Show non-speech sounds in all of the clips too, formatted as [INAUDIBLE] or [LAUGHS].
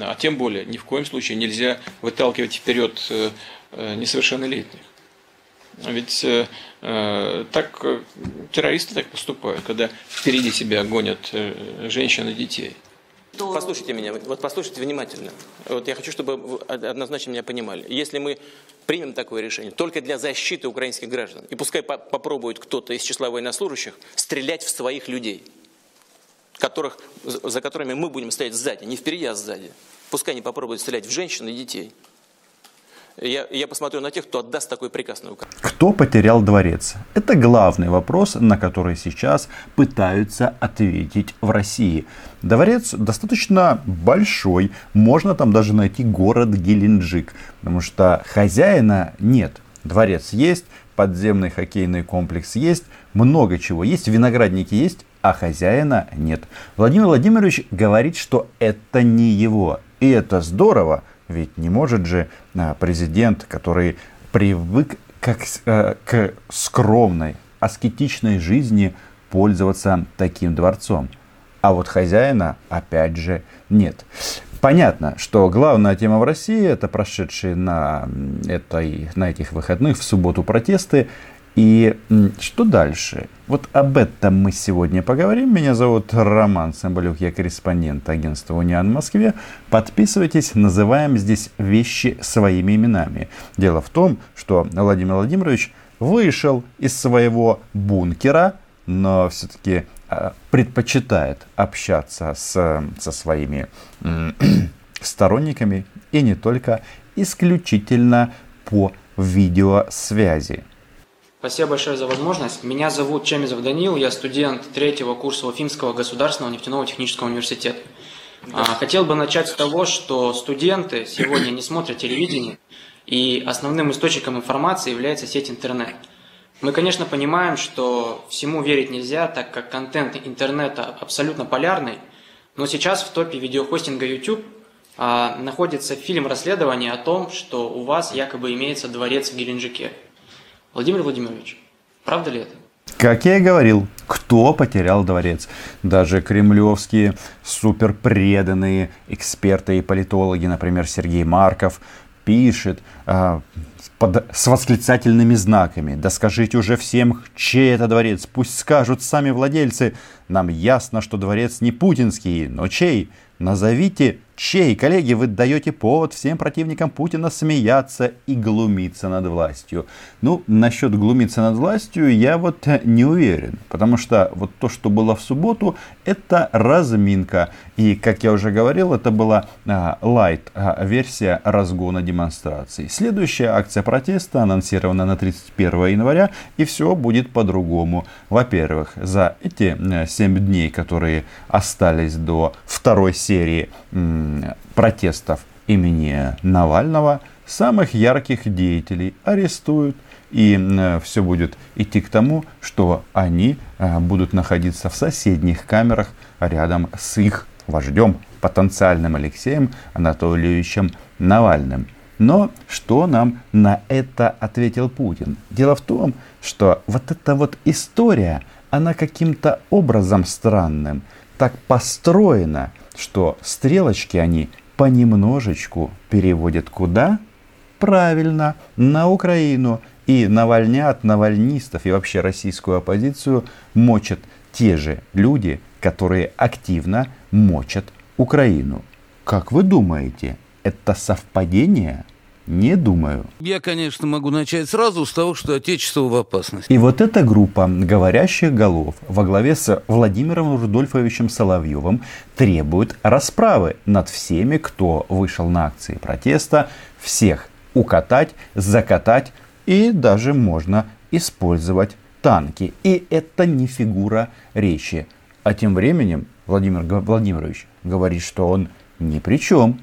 а тем более ни в коем случае нельзя выталкивать вперед несовершеннолетних. Ведь э, так террористы так поступают, когда впереди себя гонят э, женщин и детей. Послушайте меня, вот послушайте внимательно. Вот я хочу, чтобы вы однозначно меня понимали. Если мы примем такое решение только для защиты украинских граждан, и пускай по попробует кто-то из числа военнослужащих стрелять в своих людей, которых, за которыми мы будем стоять сзади, не впереди, а сзади. Пускай они попробуют стрелять в женщин и детей я, я посмотрю на тех, кто отдаст такой приказ на Украину. Кто потерял дворец? Это главный вопрос, на который сейчас пытаются ответить в России. Дворец достаточно большой, можно там даже найти город Геленджик, потому что хозяина нет. Дворец есть, подземный хоккейный комплекс есть, много чего есть, виноградники есть, а хозяина нет. Владимир Владимирович говорит, что это не его. И это здорово, ведь не может же а, президент, который привык как, э, к скромной, аскетичной жизни пользоваться таким дворцом. А вот хозяина, опять же, нет. Понятно, что главная тема в России это прошедшие на, этой, на этих выходных в субботу протесты. И что дальше? Вот об этом мы сегодня поговорим. Меня зовут Роман Самбалюк, я корреспондент агентства «Униан» в Москве. Подписывайтесь, называем здесь вещи своими именами. Дело в том, что Владимир Владимирович вышел из своего бункера, но все-таки а, предпочитает общаться с, со своими [CLEARS THROAT] сторонниками и не только, исключительно по видеосвязи. Спасибо большое за возможность. Меня зовут Чемизов Данил, я студент третьего курса Уфимского государственного нефтяного технического университета. А, хотел бы начать с того, что студенты сегодня не смотрят телевидение, и основным источником информации является сеть интернет. Мы, конечно, понимаем, что всему верить нельзя, так как контент интернета абсолютно полярный, но сейчас в топе видеохостинга YouTube а, находится фильм расследования о том, что у вас якобы имеется дворец в Геленджике – Владимир Владимирович, правда ли это? Как я и говорил, кто потерял дворец? Даже кремлевские суперпреданные эксперты и политологи, например, Сергей Марков, пишет э, под, с восклицательными знаками. Да скажите уже всем, чей это дворец. Пусть скажут сами владельцы. Нам ясно, что дворец не путинский, но чей? Назовите чей, коллеги, вы даете повод всем противникам Путина смеяться и глумиться над властью. Ну, насчет глумиться над властью я вот не уверен, потому что вот то, что было в субботу, это разминка. И, как я уже говорил, это была лайт-версия а, разгона демонстраций. Следующая акция протеста анонсирована на 31 января, и все будет по-другому. Во-первых, за эти 7 дней, которые остались до второй серии протестов имени Навального самых ярких деятелей арестуют. И все будет идти к тому, что они э, будут находиться в соседних камерах рядом с их вождем, потенциальным Алексеем Анатольевичем Навальным. Но что нам на это ответил Путин? Дело в том, что вот эта вот история, она каким-то образом странным так построена, что стрелочки они понемножечку переводят куда? Правильно, на Украину. И навальнят, навальнистов и вообще российскую оппозицию мочат те же люди, которые активно мочат Украину. Как вы думаете, это совпадение? Не думаю. Я, конечно, могу начать сразу с того, что Отечество в опасности. И вот эта группа говорящих голов во главе с Владимиром Рудольфовичем Соловьевым требует расправы над всеми, кто вышел на акции протеста, всех укатать, закатать и даже можно использовать танки. И это не фигура речи. А тем временем Владимир Владимирович говорит, что он ни при чем.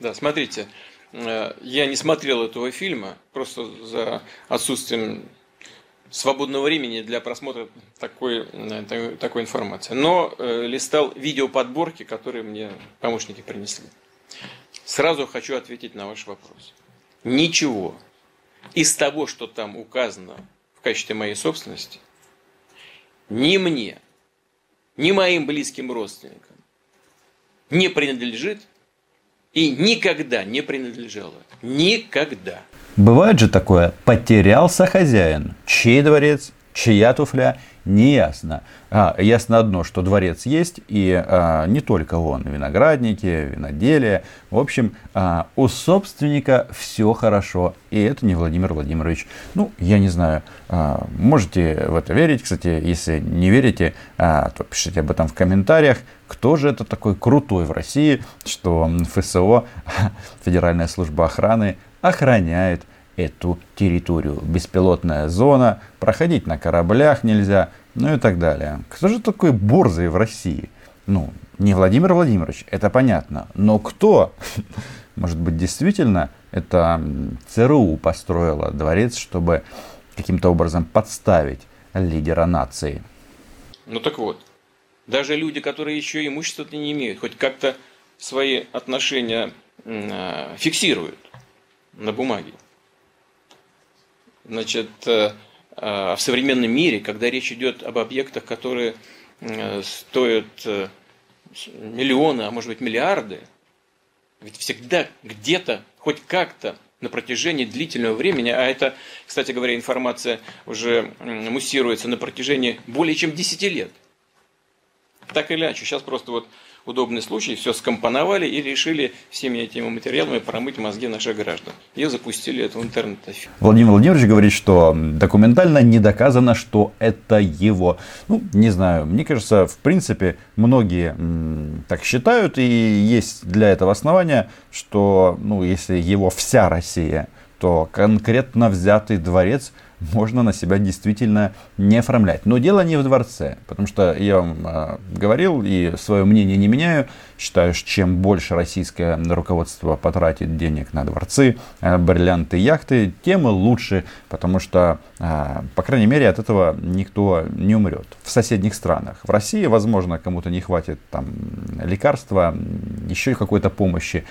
Да, смотрите, я не смотрел этого фильма, просто за отсутствием свободного времени для просмотра такой, э, такой информации. Но э, листал видеоподборки, которые мне помощники принесли. Сразу хочу ответить на ваш вопрос. Ничего из того, что там указано в качестве моей собственности, ни мне, ни моим близким родственникам не принадлежит и никогда не принадлежала. Никогда. Бывает же такое, потерялся хозяин. Чей дворец, чья туфля, не ясно. А, ясно одно, что дворец есть, и а, не только он, виноградники, виноделие. В общем, а, у собственника все хорошо, и это не Владимир Владимирович. Ну, я не знаю, а, можете в это верить, кстати, если не верите, а, то пишите об этом в комментариях. Кто же это такой крутой в России, что ФСО, [LAUGHS] Федеральная служба охраны, охраняет эту территорию. Беспилотная зона, проходить на кораблях нельзя, ну и так далее. Кто же такой борзый в России? Ну, не Владимир Владимирович, это понятно. Но кто? [LAUGHS] Может быть, действительно, это ЦРУ построила дворец, чтобы каким-то образом подставить лидера нации. Ну так вот, даже люди, которые еще имущества-то не имеют, хоть как-то свои отношения э, фиксируют на бумаге. Значит, э, э, в современном мире, когда речь идет об объектах, которые э, стоят миллионы, а может быть миллиарды, ведь всегда где-то, хоть как-то на протяжении длительного времени, а это, кстати говоря, информация уже муссируется на протяжении более чем 10 лет. Так или иначе, сейчас просто вот удобный случай, все скомпоновали и решили всеми этими материалами промыть мозги наших граждан. И запустили это в интернет. Владимир Владимирович говорит, что документально не доказано, что это его. Ну, не знаю, мне кажется, в принципе, многие м, так считают, и есть для этого основания, что, ну, если его вся Россия, то конкретно взятый дворец – можно на себя действительно не оформлять. Но дело не в дворце, потому что я вам э, говорил и свое мнение не меняю. Считаю, что чем больше российское руководство потратит денег на дворцы, э, бриллианты, яхты, тем лучше, потому что, э, по крайней мере, от этого никто не умрет. В соседних странах. В России, возможно, кому-то не хватит там лекарства, еще какой-то помощи,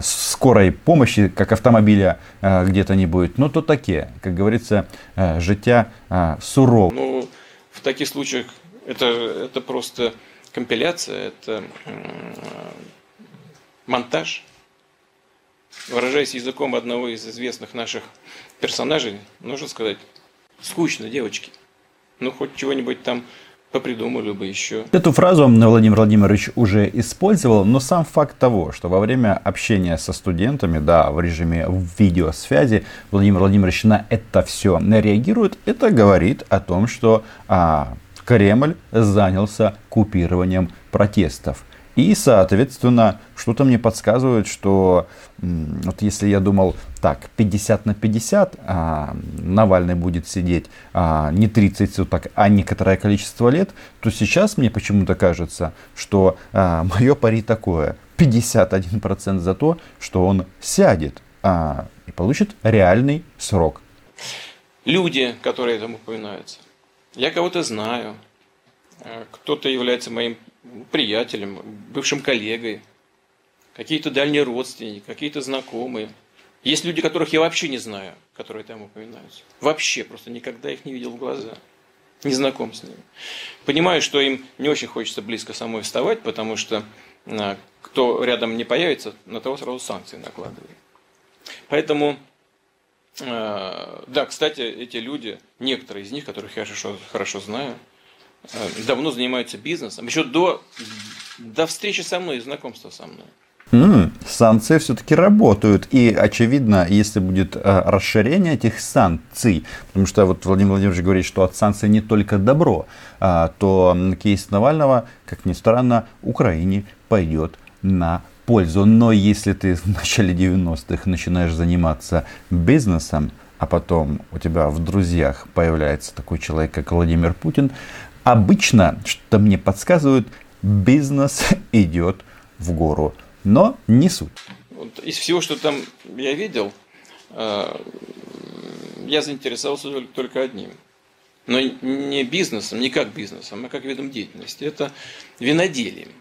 скорой помощи, как автомобиля где-то не будет. Но то такие, как говорится, э, життя э, сурово. Ну, в таких случаях это, это просто компиляция, это монтаж. Выражаясь языком одного из известных наших персонажей, нужно сказать, скучно, девочки. Ну, хоть чего-нибудь там попридумали бы еще. Эту фразу Владимир Владимирович уже использовал, но сам факт того, что во время общения со студентами, да, в режиме видеосвязи, Владимир Владимирович на это все реагирует, это говорит о том, что а, Кремль занялся купированием протестов. И, соответственно, что-то мне подсказывает, что вот если я думал, так, 50 на 50, а, Навальный будет сидеть а, не 30 суток, а некоторое количество лет, то сейчас мне почему-то кажется, что а, мое пари такое. 51% за то, что он сядет а, и получит реальный срок. Люди, которые там упоминаются, я кого-то знаю, э, кто-то является моим приятелем, бывшим коллегой, какие-то дальние родственники, какие-то знакомые. Есть люди, которых я вообще не знаю, которые там упоминаются. Вообще, просто никогда их не видел в глаза. Не знаком с ними. Понимаю, что им не очень хочется близко самой вставать, потому что э, кто рядом не появится, на того сразу санкции накладывают. Поэтому Э, да, кстати, эти люди, некоторые из них, которых я хорошо, хорошо знаю, давно занимаются бизнесом, еще до, до встречи со мной и знакомства со мной. Mm, санкции все-таки работают. И очевидно, если будет э, расширение этих санкций, потому что вот Владимир Владимирович говорит, что от санкций не только добро, э, то кейс Навального, как ни странно, Украине пойдет на пользу. Но если ты в начале 90-х начинаешь заниматься бизнесом, а потом у тебя в друзьях появляется такой человек, как Владимир Путин, обычно, что мне подсказывают, бизнес [LAUGHS] идет в гору. Но не суть. Вот из всего, что там я видел, э, я заинтересовался только одним. Но не бизнесом, не как бизнесом, а как видом деятельности. Это виноделием.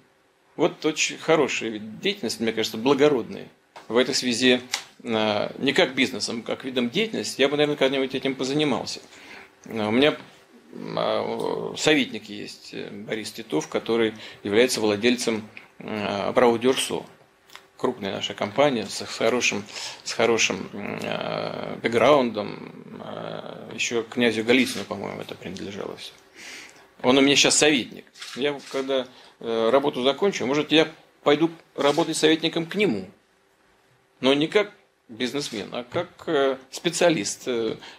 Вот очень хорошая деятельность, мне кажется, благородная. В этой связи а, не как бизнесом, как видом деятельности, я бы, наверное, когда-нибудь этим позанимался. А, у меня а, советник есть, э, Борис Титов, который является владельцем Брау Дюрсо. крупная наша компания с хорошим, с хорошим э, бэкграундом. Э, еще князю Голицыну, по-моему, это принадлежало все. Он у меня сейчас советник. Я когда э, работу закончу, может, я пойду работать советником к нему. Но не как бизнесмен, а как э, специалист,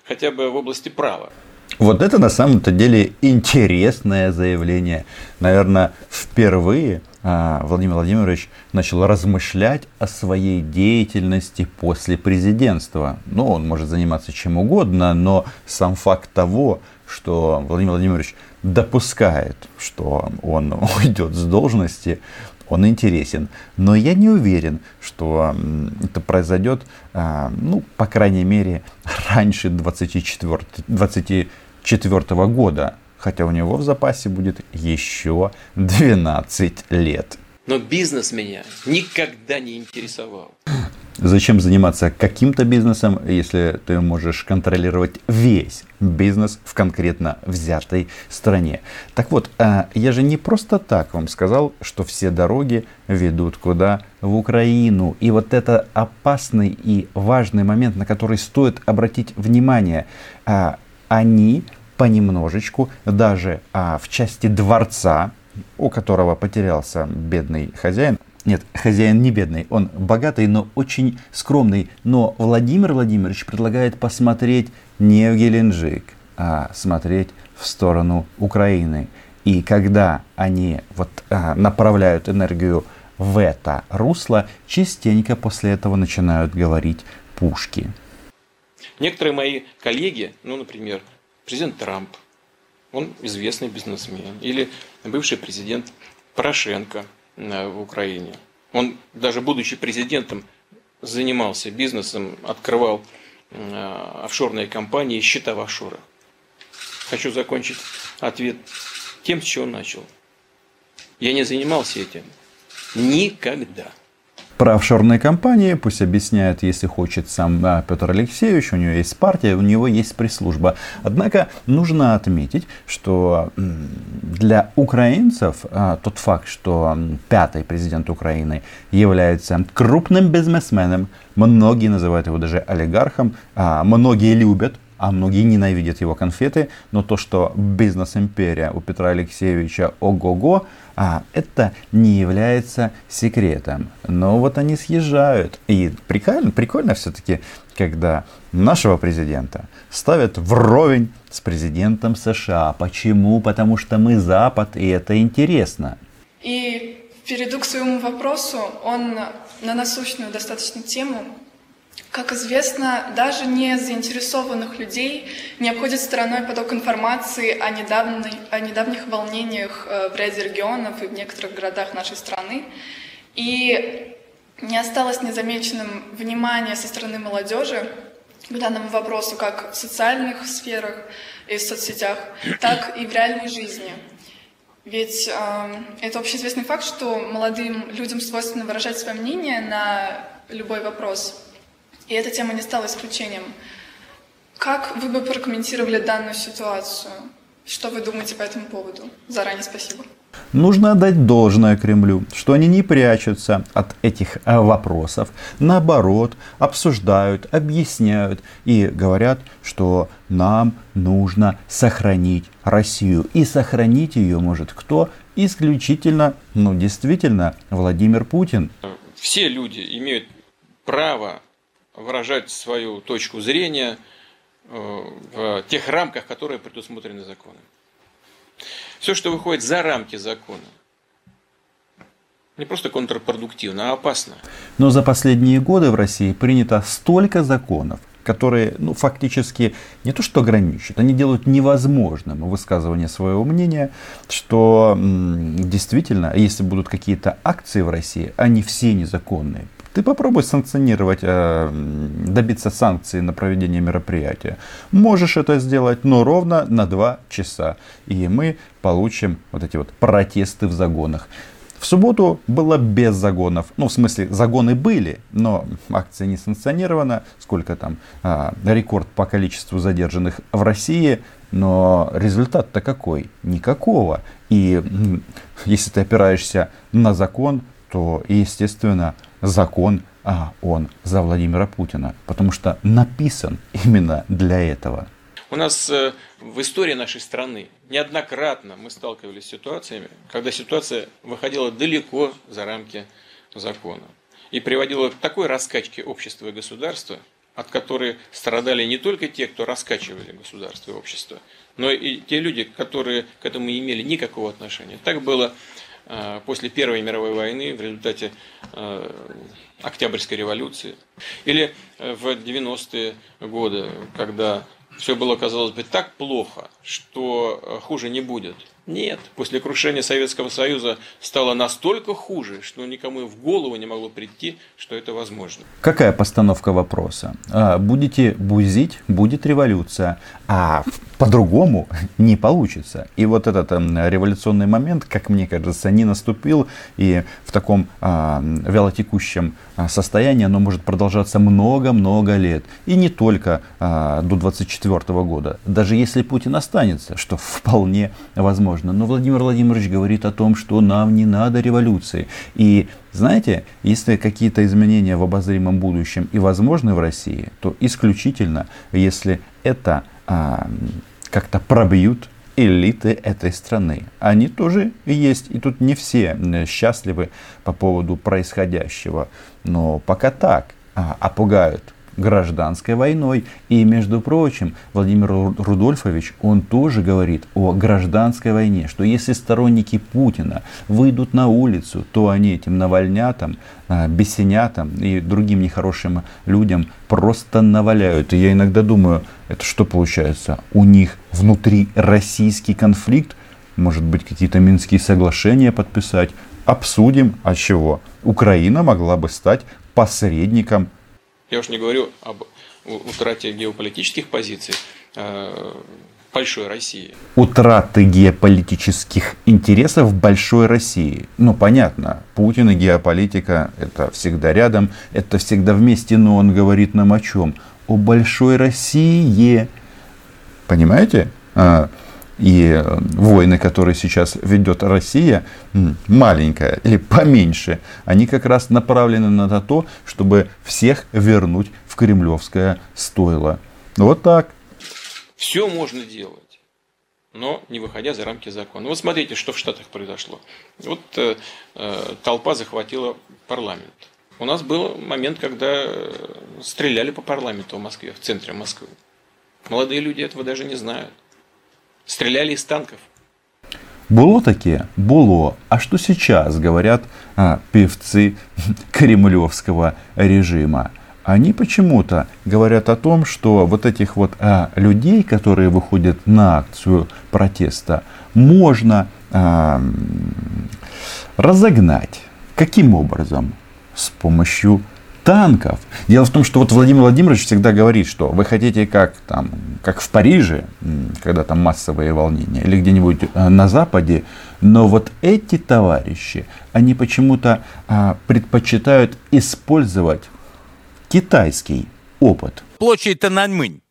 хотя бы в области права. Вот это на самом-то деле интересное заявление. Наверное, впервые а, Владимир Владимирович начал размышлять о своей деятельности после президентства. Ну, он может заниматься чем угодно, но сам факт того, что Владимир Владимирович допускает, что он [LAUGHS] уйдет с должности, он интересен. Но я не уверен, что это произойдет, а, ну, по крайней мере, раньше 24, 24 года. Хотя у него в запасе будет еще 12 лет. Но бизнес меня никогда не интересовал. Зачем заниматься каким-то бизнесом, если ты можешь контролировать весь бизнес в конкретно взятой стране? Так вот, а, я же не просто так вам сказал, что все дороги ведут куда? В Украину. И вот это опасный и важный момент, на который стоит обратить внимание. А, они понемножечку, даже а, в части дворца, у которого потерялся бедный хозяин, нет, хозяин не бедный, он богатый, но очень скромный. Но Владимир Владимирович предлагает посмотреть не в Геленджик, а смотреть в сторону Украины. И когда они вот, а, направляют энергию в это русло, частенько после этого начинают говорить пушки. Некоторые мои коллеги, ну, например, президент Трамп, он известный бизнесмен, или бывший президент Порошенко – в Украине. Он, даже будучи президентом, занимался бизнесом, открывал э, офшорные компании, счета в офшорах. Хочу закончить ответ тем, с чего начал. Я не занимался этим никогда про офшорные компании пусть объясняет, если хочет сам Петр Алексеевич, у него есть партия, у него есть пресс-служба. Однако нужно отметить, что для украинцев а, тот факт, что пятый президент Украины является крупным бизнесменом, многие называют его даже олигархом, а, многие любят а многие ненавидят его конфеты, но то, что бизнес-империя у Петра Алексеевича ого-го, а это не является секретом. Но вот они съезжают. И прикольно, прикольно все-таки, когда нашего президента ставят вровень с президентом США. Почему? Потому что мы Запад, и это интересно. И перейду к своему вопросу. Он на насущную достаточно тему. Как известно, даже не заинтересованных людей не обходит стороной поток информации о, недавней, о недавних волнениях э, в ряде регионов и в некоторых городах нашей страны. И не осталось незамеченным внимание со стороны молодежи к данному вопросу как в социальных сферах и в соцсетях, так и в реальной жизни. Ведь э, это общеизвестный факт, что молодым людям свойственно выражать свое мнение на любой вопрос – и эта тема не стала исключением. Как вы бы прокомментировали данную ситуацию? Что вы думаете по этому поводу? Заранее спасибо. Нужно отдать должное Кремлю, что они не прячутся от этих э, вопросов, наоборот, обсуждают, объясняют и говорят, что нам нужно сохранить Россию. И сохранить ее может кто? Исключительно, ну действительно, Владимир Путин. Все люди имеют право выражать свою точку зрения э, в тех рамках, которые предусмотрены законом. Все, что выходит за рамки закона, не просто контрпродуктивно, а опасно. Но за последние годы в России принято столько законов, которые ну, фактически не то что ограничивают, они делают невозможным высказывание своего мнения, что действительно, если будут какие-то акции в России, они все незаконные. Ты попробуй санкционировать, э, добиться санкций на проведение мероприятия. Можешь это сделать, но ровно на два часа. И мы получим вот эти вот протесты в загонах. В субботу было без загонов. Ну, в смысле, загоны были, но акция не санкционирована. Сколько там? А, рекорд по количеству задержанных в России. Но результат-то какой? Никакого. И если ты опираешься на закон, то, естественно, закон, а он за Владимира Путина, потому что написан именно для этого. У нас э, в истории нашей страны неоднократно мы сталкивались с ситуациями, когда ситуация выходила далеко за рамки закона и приводила к такой раскачке общества и государства, от которой страдали не только те, кто раскачивали государство и общество, но и те люди, которые к этому не имели никакого отношения. Так было после Первой мировой войны в результате э, Октябрьской революции. Или в 90-е годы, когда все было, казалось бы, так плохо, что э, хуже не будет. Нет, после крушения Советского Союза стало настолько хуже, что никому в голову не могло прийти, что это возможно. Какая постановка вопроса? А, будете бузить, будет революция, а по-другому [LAUGHS] не получится. И вот этот э, революционный момент, как мне кажется, не наступил, и в таком а, вялотекущем а, состоянии оно может продолжаться много-много лет. И не только до 24 года. Даже если Путин останется, что вполне возможно. Но Владимир Владимирович говорит о том, что нам не надо революции. И знаете, если какие-то изменения в обозримом будущем и возможны в России, то исключительно, если это а, как-то пробьют элиты этой страны. Они тоже есть, и тут не все счастливы по поводу происходящего. Но пока так, а, а гражданской войной. И, между прочим, Владимир Рудольфович, он тоже говорит о гражданской войне, что если сторонники Путина выйдут на улицу, то они этим навальнятам, а, бесенятам и другим нехорошим людям просто наваляют. И я иногда думаю, это что получается? У них внутри российский конфликт, может быть, какие-то минские соглашения подписать. Обсудим, а чего? Украина могла бы стать посредником я уж не говорю об утрате геополитических позиций э, большой России. Утраты геополитических интересов большой России. Ну, понятно, Путин и геополитика – это всегда рядом, это всегда вместе, но он говорит нам о чем? О большой России. Понимаете? И э, войны, которые сейчас ведет Россия, маленькая или поменьше, они как раз направлены на то, чтобы всех вернуть в кремлевское стойло. Вот так. Все можно делать, но не выходя за рамки закона. Вот смотрите, что в Штатах произошло. Вот э, э, толпа захватила парламент. У нас был момент, когда э, стреляли по парламенту в Москве, в центре Москвы. Молодые люди этого даже не знают. Стреляли из танков. Было такие? Было. А что сейчас говорят а, певцы [LAUGHS] кремлевского режима? Они почему-то говорят о том, что вот этих вот а, людей, которые выходят на акцию протеста, можно а, разогнать. Каким образом? С помощью танков. Дело в том, что вот Владимир Владимирович всегда говорит, что вы хотите как, там, как в Париже, когда там массовые волнения, или где-нибудь э, на Западе, но вот эти товарищи, они почему-то а, предпочитают использовать китайский опыт. Площадь Тананьмынь.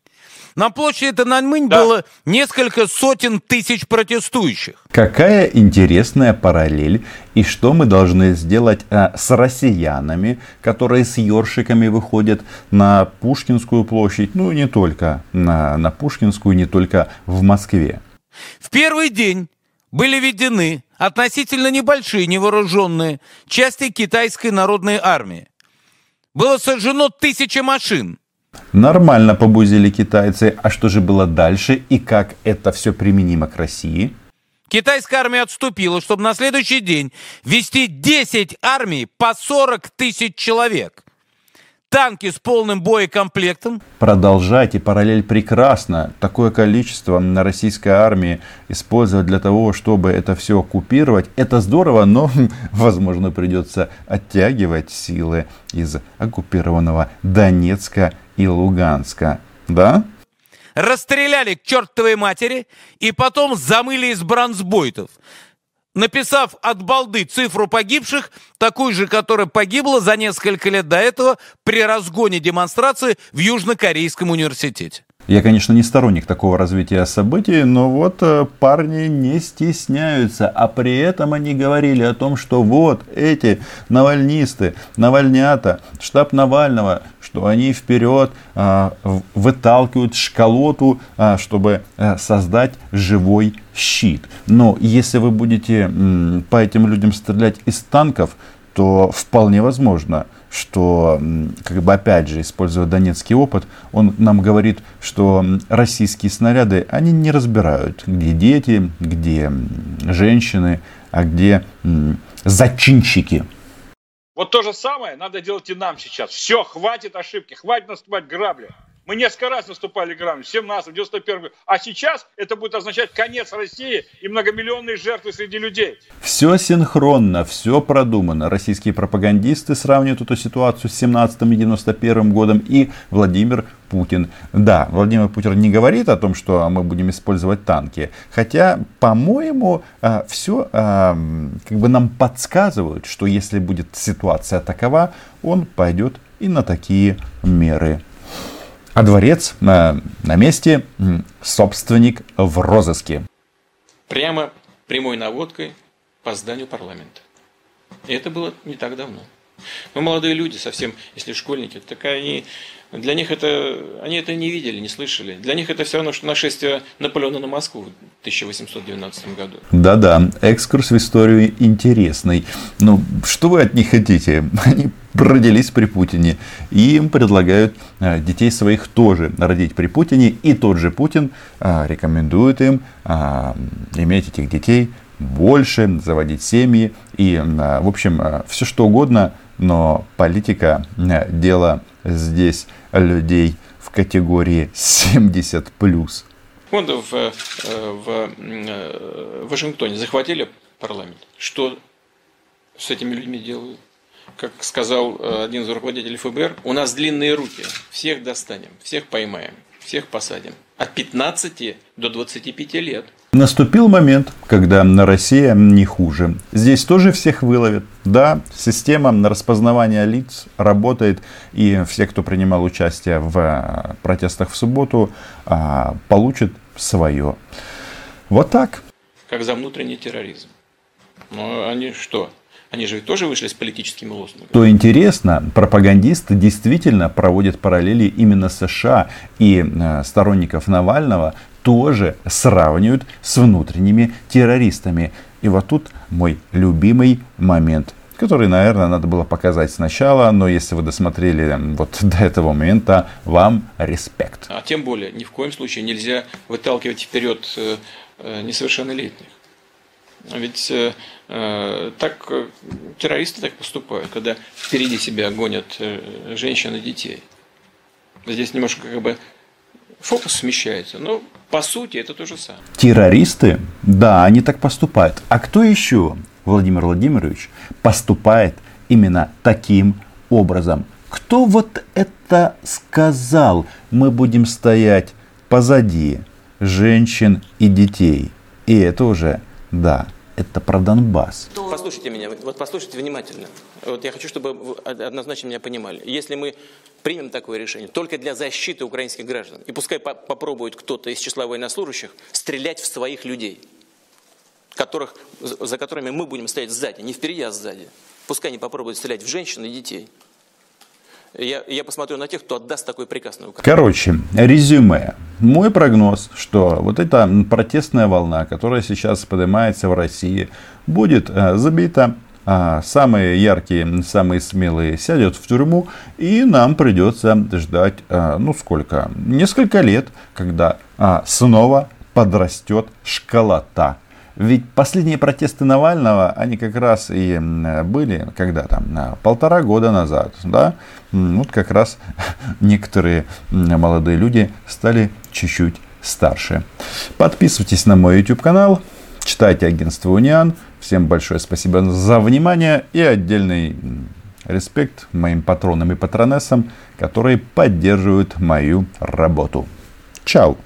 На площади Тананьмынь да. было несколько сотен тысяч протестующих. Какая интересная параллель. И что мы должны сделать а, с россиянами, которые с ёршиками выходят на Пушкинскую площадь, ну не только на, на Пушкинскую, не только в Москве. В первый день были введены относительно небольшие невооруженные части китайской народной армии. Было сожжено тысячи машин, Нормально побузили китайцы. А что же было дальше и как это все применимо к России? Китайская армия отступила, чтобы на следующий день вести 10 армий по 40 тысяч человек. Танки с полным боекомплектом. Продолжайте, параллель прекрасно. Такое количество на российской армии использовать для того, чтобы это все оккупировать, это здорово, но, [LAUGHS] возможно, придется оттягивать силы из оккупированного Донецка и Луганска. Да? Расстреляли к чертовой матери и потом замыли из бронзбойтов, написав от балды цифру погибших, такую же, которая погибла за несколько лет до этого при разгоне демонстрации в Южнокорейском университете. Я, конечно, не сторонник такого развития событий, но вот э, парни не стесняются, а при этом они говорили о том, что вот эти навальнисты, навальнята, штаб Навального, что они вперед а, выталкивают шкалоту, а, чтобы создать живой щит. Но если вы будете по этим людям стрелять из танков, то вполне возможно, что, как бы опять же, используя донецкий опыт, он нам говорит, что российские снаряды, они не разбирают, где дети, где женщины, а где зачинщики. Вот то же самое надо делать и нам сейчас. Все, хватит ошибки, хватит наступать грабли. Мы несколько раз наступали грамм, в 17 91 А сейчас это будет означать конец России и многомиллионные жертвы среди людей. Все синхронно, все продумано. Российские пропагандисты сравнивают эту ситуацию с 17 и 91 годом и Владимир Путин. Да, Владимир Путин не говорит о том, что мы будем использовать танки. Хотя, по-моему, а, все а, как бы нам подсказывают, что если будет ситуация такова, он пойдет и на такие меры. А дворец на, на месте, собственник в розыске. Прямо прямой наводкой по зданию парламента. И это было не так давно. Но молодые люди, совсем, если школьники, так они для них это, они это не видели, не слышали. Для них это все равно, что нашествие Наполеона на Москву в 1812 году. Да-да, экскурс в историю интересный. Ну, что вы от них хотите? [LAUGHS] Они родились при Путине. И им предлагают а, детей своих тоже родить при Путине. И тот же Путин а, рекомендует им а, иметь этих детей больше, заводить семьи. И, в общем, все что угодно, но политика – дело здесь людей в категории 70 плюс. Вон в, э, в, э, Вашингтоне захватили парламент. Что с этими людьми делают? Как сказал э, один из руководителей ФБР, у нас длинные руки, всех достанем, всех поймаем, всех посадим. От 15 до 25 лет. Наступил момент, когда на Россия не хуже. Здесь тоже всех выловят. Да, система на распознавание лиц работает, и все, кто принимал участие в э, протестах в субботу, а, получат свое. Вот так. Как за внутренний терроризм. Но они что? Они же тоже вышли с политическими лозунгами. То интересно, пропагандисты действительно проводят параллели именно США и э, сторонников Навального тоже сравнивают с внутренними террористами. И вот тут мой любимый момент который, наверное, надо было показать сначала, но если вы досмотрели вот до этого момента, вам респект. А тем более, ни в коем случае нельзя выталкивать вперед э, э, несовершеннолетних. Ведь э, э так террористы так поступают, когда впереди себя гонят женщин и детей. Здесь немножко как бы фокус смещается. Но по сути это то же самое. Террористы, да, они так поступают. А кто еще, Владимир Владимирович, поступает именно таким образом? Кто вот это сказал? Мы будем стоять позади женщин и детей. И это уже, да, это про Донбасс. Послушайте меня, вот послушайте внимательно. Вот я хочу, чтобы вы однозначно меня понимали. Если мы примем такое решение только для защиты украинских граждан, и пускай по попробует кто-то из числа военнослужащих стрелять в своих людей, которых, за которыми мы будем стоять сзади, не впереди, а сзади. Пускай они попробуют стрелять в женщин и детей. Я, я посмотрю на тех, кто отдаст такой приказ на Украину. Короче, резюме. Мой прогноз, что вот эта протестная волна, которая сейчас поднимается в России, будет э, забита а самые яркие, самые смелые сядут в тюрьму, и нам придется ждать, а, ну сколько, несколько лет, когда а, снова подрастет школота. Ведь последние протесты Навального, они как раз и были, когда там, полтора года назад, да, вот как раз [LAUGHS] некоторые молодые люди стали чуть-чуть старше. Подписывайтесь на мой YouTube канал, читайте агентство Униан, Всем большое спасибо за внимание и отдельный респект моим патронам и патронессам, которые поддерживают мою работу. Чао!